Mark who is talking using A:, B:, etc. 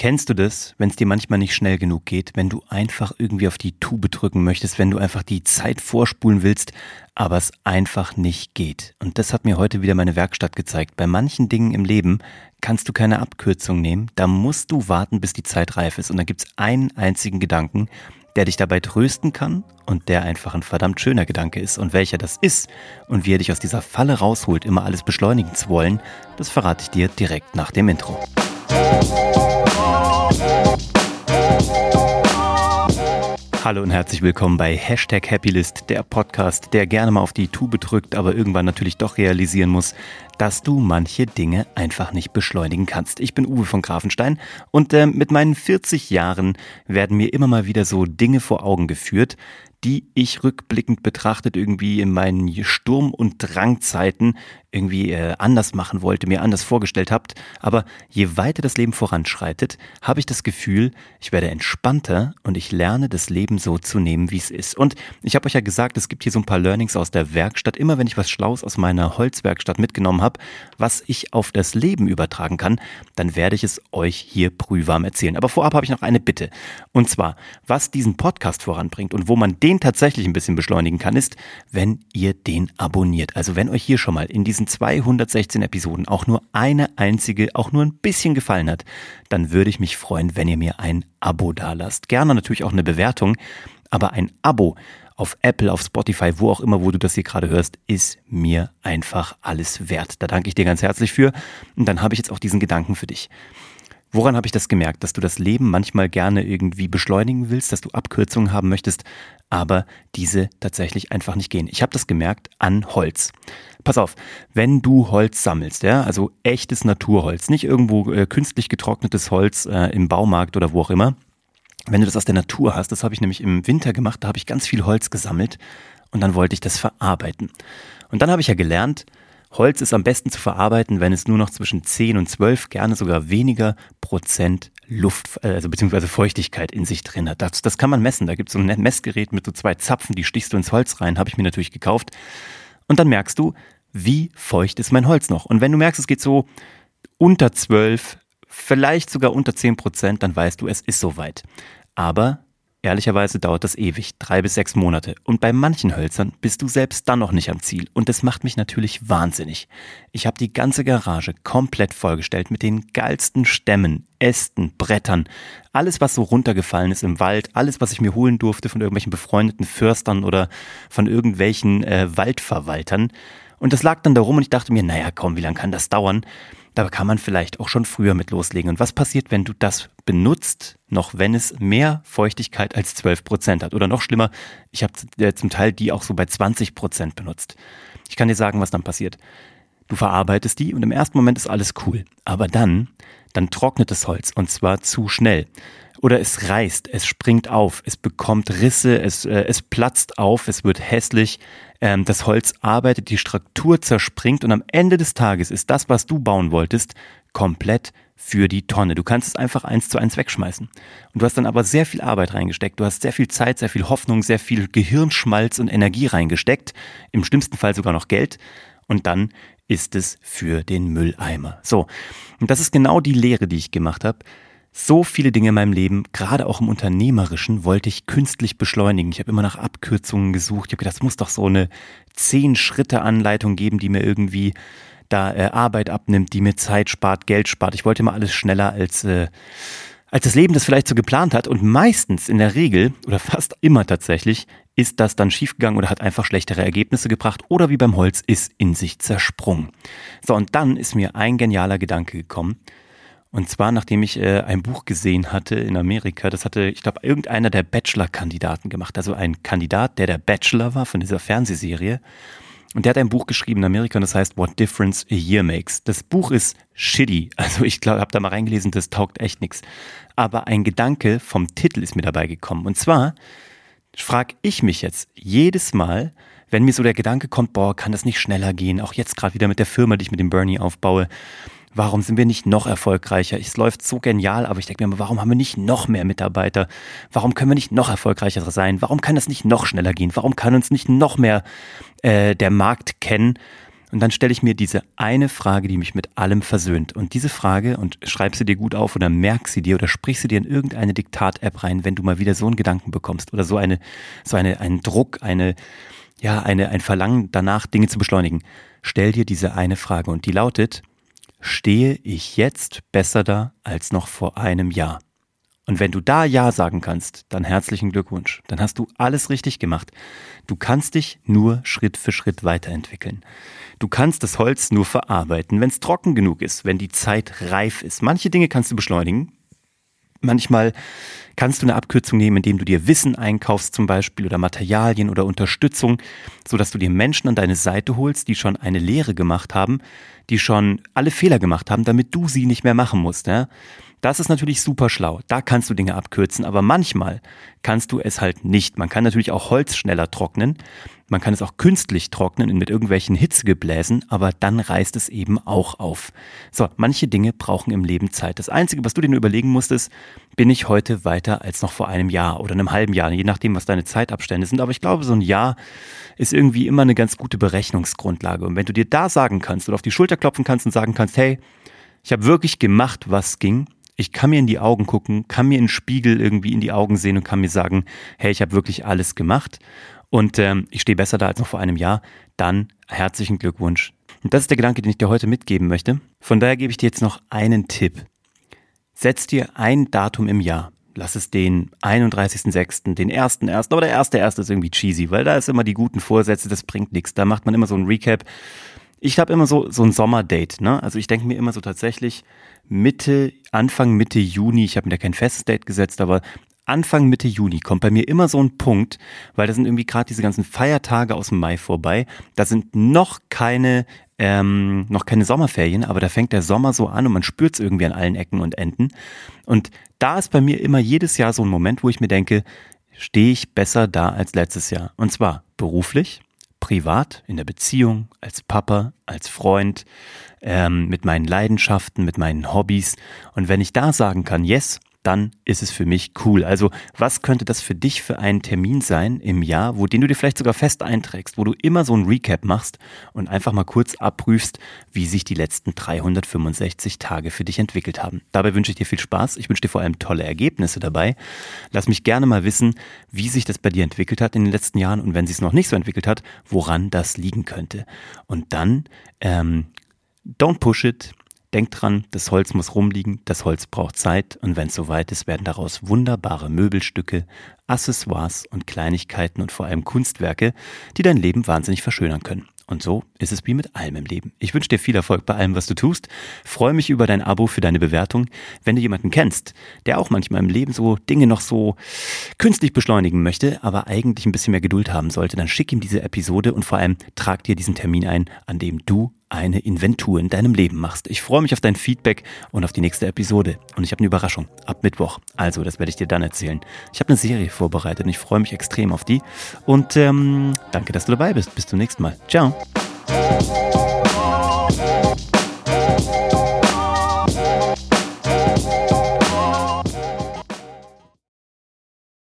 A: Kennst du das, wenn es dir manchmal nicht schnell genug geht, wenn du einfach irgendwie auf die Tube drücken möchtest, wenn du einfach die Zeit vorspulen willst, aber es einfach nicht geht? Und das hat mir heute wieder meine Werkstatt gezeigt. Bei manchen Dingen im Leben kannst du keine Abkürzung nehmen, da musst du warten, bis die Zeit reif ist. Und dann gibt's einen einzigen Gedanken, der dich dabei trösten kann und der einfach ein verdammt schöner Gedanke ist. Und welcher das ist und wie er dich aus dieser Falle rausholt, immer alles beschleunigen zu wollen, das verrate ich dir direkt nach dem Intro. Hallo und herzlich willkommen bei Hashtag Happylist, der Podcast, der gerne mal auf die Tube drückt, aber irgendwann natürlich doch realisieren muss, dass du manche Dinge einfach nicht beschleunigen kannst. Ich bin Uwe von Grafenstein und äh, mit meinen 40 Jahren werden mir immer mal wieder so Dinge vor Augen geführt, die ich rückblickend betrachtet irgendwie in meinen Sturm- und Drangzeiten irgendwie äh, anders machen wollte, mir anders vorgestellt habt. Aber je weiter das Leben voranschreitet, habe ich das Gefühl, ich werde entspannter und ich lerne das Leben so zu nehmen, wie es ist. Und ich habe euch ja gesagt, es gibt hier so ein paar Learnings aus der Werkstatt. Immer wenn ich was Schlaues aus meiner Holzwerkstatt mitgenommen habe, was ich auf das Leben übertragen kann, dann werde ich es euch hier prühwarm erzählen. Aber vorab habe ich noch eine Bitte. Und zwar, was diesen Podcast voranbringt und wo man den tatsächlich ein bisschen beschleunigen kann, ist, wenn ihr den abonniert. Also wenn euch hier schon mal in diesen 216 Episoden auch nur eine einzige, auch nur ein bisschen gefallen hat, dann würde ich mich freuen, wenn ihr mir ein Abo dalasst. Gerne natürlich auch eine Bewertung, aber ein Abo auf Apple, auf Spotify, wo auch immer, wo du das hier gerade hörst, ist mir einfach alles wert. Da danke ich dir ganz herzlich für. Und dann habe ich jetzt auch diesen Gedanken für dich. Woran habe ich das gemerkt? Dass du das Leben manchmal gerne irgendwie beschleunigen willst, dass du Abkürzungen haben möchtest, aber diese tatsächlich einfach nicht gehen. Ich habe das gemerkt an Holz. Pass auf, wenn du Holz sammelst, ja, also echtes Naturholz, nicht irgendwo äh, künstlich getrocknetes Holz äh, im Baumarkt oder wo auch immer, wenn du das aus der Natur hast, das habe ich nämlich im Winter gemacht, da habe ich ganz viel Holz gesammelt und dann wollte ich das verarbeiten. Und dann habe ich ja gelernt, Holz ist am besten zu verarbeiten, wenn es nur noch zwischen 10 und 12, gerne sogar weniger Prozent Luft, äh, also beziehungsweise Feuchtigkeit in sich drin hat. Das, das kann man messen. Da gibt es so ein Messgerät mit so zwei Zapfen, die stichst du ins Holz rein, habe ich mir natürlich gekauft. Und dann merkst du, wie feucht ist mein Holz noch. Und wenn du merkst, es geht so unter 12, vielleicht sogar unter 10 Prozent, dann weißt du, es ist soweit. Aber Ehrlicherweise dauert das ewig, drei bis sechs Monate. Und bei manchen Hölzern bist du selbst dann noch nicht am Ziel. Und das macht mich natürlich wahnsinnig. Ich habe die ganze Garage komplett vollgestellt mit den geilsten Stämmen, Ästen, Brettern. Alles, was so runtergefallen ist im Wald, alles, was ich mir holen durfte von irgendwelchen befreundeten Förstern oder von irgendwelchen äh, Waldverwaltern. Und das lag dann da rum und ich dachte mir, naja, komm, wie lange kann das dauern? Da kann man vielleicht auch schon früher mit loslegen. Und was passiert, wenn du das benutzt, noch wenn es mehr Feuchtigkeit als 12 Prozent hat? Oder noch schlimmer, ich habe äh, zum Teil die auch so bei 20 Prozent benutzt. Ich kann dir sagen, was dann passiert. Du verarbeitest die und im ersten Moment ist alles cool. Aber dann, dann trocknet das Holz und zwar zu schnell. Oder es reißt, es springt auf, es bekommt Risse, es, äh, es platzt auf, es wird hässlich, ähm, das Holz arbeitet, die Struktur zerspringt und am Ende des Tages ist das, was du bauen wolltest, komplett für die Tonne. Du kannst es einfach eins zu eins wegschmeißen. Und du hast dann aber sehr viel Arbeit reingesteckt. Du hast sehr viel Zeit, sehr viel Hoffnung, sehr viel Gehirnschmalz und Energie reingesteckt. Im schlimmsten Fall sogar noch Geld. Und dann ist es für den Mülleimer. So. Und das ist genau die Lehre, die ich gemacht habe. So viele Dinge in meinem Leben, gerade auch im Unternehmerischen, wollte ich künstlich beschleunigen. Ich habe immer nach Abkürzungen gesucht. Ich habe gedacht, es muss doch so eine Zehn-Schritte-Anleitung geben, die mir irgendwie da äh, Arbeit abnimmt, die mir Zeit spart, Geld spart. Ich wollte immer alles schneller als, äh, als das Leben das vielleicht so geplant hat. Und meistens, in der Regel, oder fast immer tatsächlich, ist das dann schiefgegangen oder hat einfach schlechtere Ergebnisse gebracht oder wie beim Holz ist in sich zersprungen. So, und dann ist mir ein genialer Gedanke gekommen. Und zwar, nachdem ich äh, ein Buch gesehen hatte in Amerika, das hatte, ich glaube, irgendeiner der Bachelor-Kandidaten gemacht. Also ein Kandidat, der der Bachelor war von dieser Fernsehserie. Und der hat ein Buch geschrieben in Amerika und das heißt What Difference a Year Makes. Das Buch ist shitty. Also ich glaube, habe da mal reingelesen, das taugt echt nichts. Aber ein Gedanke vom Titel ist mir dabei gekommen. Und zwar frage ich mich jetzt jedes Mal, wenn mir so der Gedanke kommt, boah, kann das nicht schneller gehen? Auch jetzt gerade wieder mit der Firma, die ich mit dem Bernie aufbaue warum sind wir nicht noch erfolgreicher? Es läuft so genial, aber ich denke mir immer, warum haben wir nicht noch mehr Mitarbeiter? Warum können wir nicht noch erfolgreicher sein? Warum kann das nicht noch schneller gehen? Warum kann uns nicht noch mehr äh, der Markt kennen? Und dann stelle ich mir diese eine Frage, die mich mit allem versöhnt. Und diese Frage, und schreib sie dir gut auf oder merk sie dir oder sprich sie dir in irgendeine Diktat-App rein, wenn du mal wieder so einen Gedanken bekommst oder so eine, so eine, einen Druck, eine, ja, eine, ein Verlangen danach, Dinge zu beschleunigen. Stell dir diese eine Frage und die lautet, stehe ich jetzt besser da als noch vor einem Jahr? Und wenn du da Ja sagen kannst, dann herzlichen Glückwunsch. Dann hast du alles richtig gemacht. Du kannst dich nur Schritt für Schritt weiterentwickeln. Du kannst das Holz nur verarbeiten, wenn es trocken genug ist, wenn die Zeit reif ist. Manche Dinge kannst du beschleunigen. Manchmal kannst du eine Abkürzung nehmen, indem du dir Wissen einkaufst zum Beispiel oder Materialien oder Unterstützung, so dass du dir Menschen an deine Seite holst, die schon eine Lehre gemacht haben, die schon alle Fehler gemacht haben, damit du sie nicht mehr machen musst. Ja? Das ist natürlich super schlau. Da kannst du Dinge abkürzen, aber manchmal kannst du es halt nicht. Man kann natürlich auch Holz schneller trocknen. Man kann es auch künstlich trocknen mit irgendwelchen Hitzegebläsen, aber dann reißt es eben auch auf. So, manche Dinge brauchen im Leben Zeit. Das Einzige, was du dir nur überlegen musst, ist, bin ich heute weiter als noch vor einem Jahr oder einem halben Jahr, je nachdem, was deine Zeitabstände sind. Aber ich glaube, so ein Jahr ist irgendwie immer eine ganz gute Berechnungsgrundlage. Und wenn du dir da sagen kannst oder auf die Schulter klopfen kannst und sagen kannst, hey, ich habe wirklich gemacht, was ging, ich kann mir in die Augen gucken, kann mir in den Spiegel irgendwie in die Augen sehen und kann mir sagen, hey, ich habe wirklich alles gemacht und ähm, ich stehe besser da als noch vor einem Jahr, dann herzlichen Glückwunsch. Und das ist der Gedanke, den ich dir heute mitgeben möchte. Von daher gebe ich dir jetzt noch einen Tipp. Setz dir ein Datum im Jahr. Lass es den 31.06., den 1.01., aber der 1.01. ist irgendwie cheesy, weil da ist immer die guten Vorsätze, das bringt nichts. Da macht man immer so ein Recap. Ich habe immer so, so ein Sommerdate, ne? Also ich denke mir immer so tatsächlich, Mitte, Anfang Mitte Juni, ich habe mir da kein festes Date gesetzt, aber Anfang Mitte Juni kommt bei mir immer so ein Punkt, weil da sind irgendwie gerade diese ganzen Feiertage aus dem Mai vorbei. Da sind noch keine ähm, noch keine Sommerferien, aber da fängt der Sommer so an und man spürt es irgendwie an allen Ecken und Enden. Und da ist bei mir immer jedes Jahr so ein Moment, wo ich mir denke, stehe ich besser da als letztes Jahr. Und zwar beruflich, privat, in der Beziehung, als Papa, als Freund, ähm, mit meinen Leidenschaften, mit meinen Hobbys. Und wenn ich da sagen kann, yes, dann ist es für mich cool. Also was könnte das für dich für ein Termin sein im Jahr, wo den du dir vielleicht sogar fest einträgst, wo du immer so ein Recap machst und einfach mal kurz abprüfst, wie sich die letzten 365 Tage für dich entwickelt haben. Dabei wünsche ich dir viel Spaß. Ich wünsche dir vor allem tolle Ergebnisse dabei. Lass mich gerne mal wissen, wie sich das bei dir entwickelt hat in den letzten Jahren und wenn sich es noch nicht so entwickelt hat, woran das liegen könnte. Und dann ähm, don't push it. Denk dran, das Holz muss rumliegen, das Holz braucht Zeit und wenn es soweit ist, werden daraus wunderbare Möbelstücke, Accessoires und Kleinigkeiten und vor allem Kunstwerke, die dein Leben wahnsinnig verschönern können. Und so ist es wie mit allem im Leben. Ich wünsche dir viel Erfolg bei allem, was du tust. Freue mich über dein Abo für deine Bewertung. Wenn du jemanden kennst, der auch manchmal im Leben so Dinge noch so künstlich beschleunigen möchte, aber eigentlich ein bisschen mehr Geduld haben sollte, dann schick ihm diese Episode und vor allem trag dir diesen Termin ein, an dem du eine Inventur in deinem Leben machst. Ich freue mich auf dein Feedback und auf die nächste Episode. Und ich habe eine Überraschung ab Mittwoch. Also, das werde ich dir dann erzählen. Ich habe eine Serie vorbereitet und ich freue mich extrem auf die. Und ähm, danke, dass du dabei bist. Bis zum nächsten Mal. Ciao.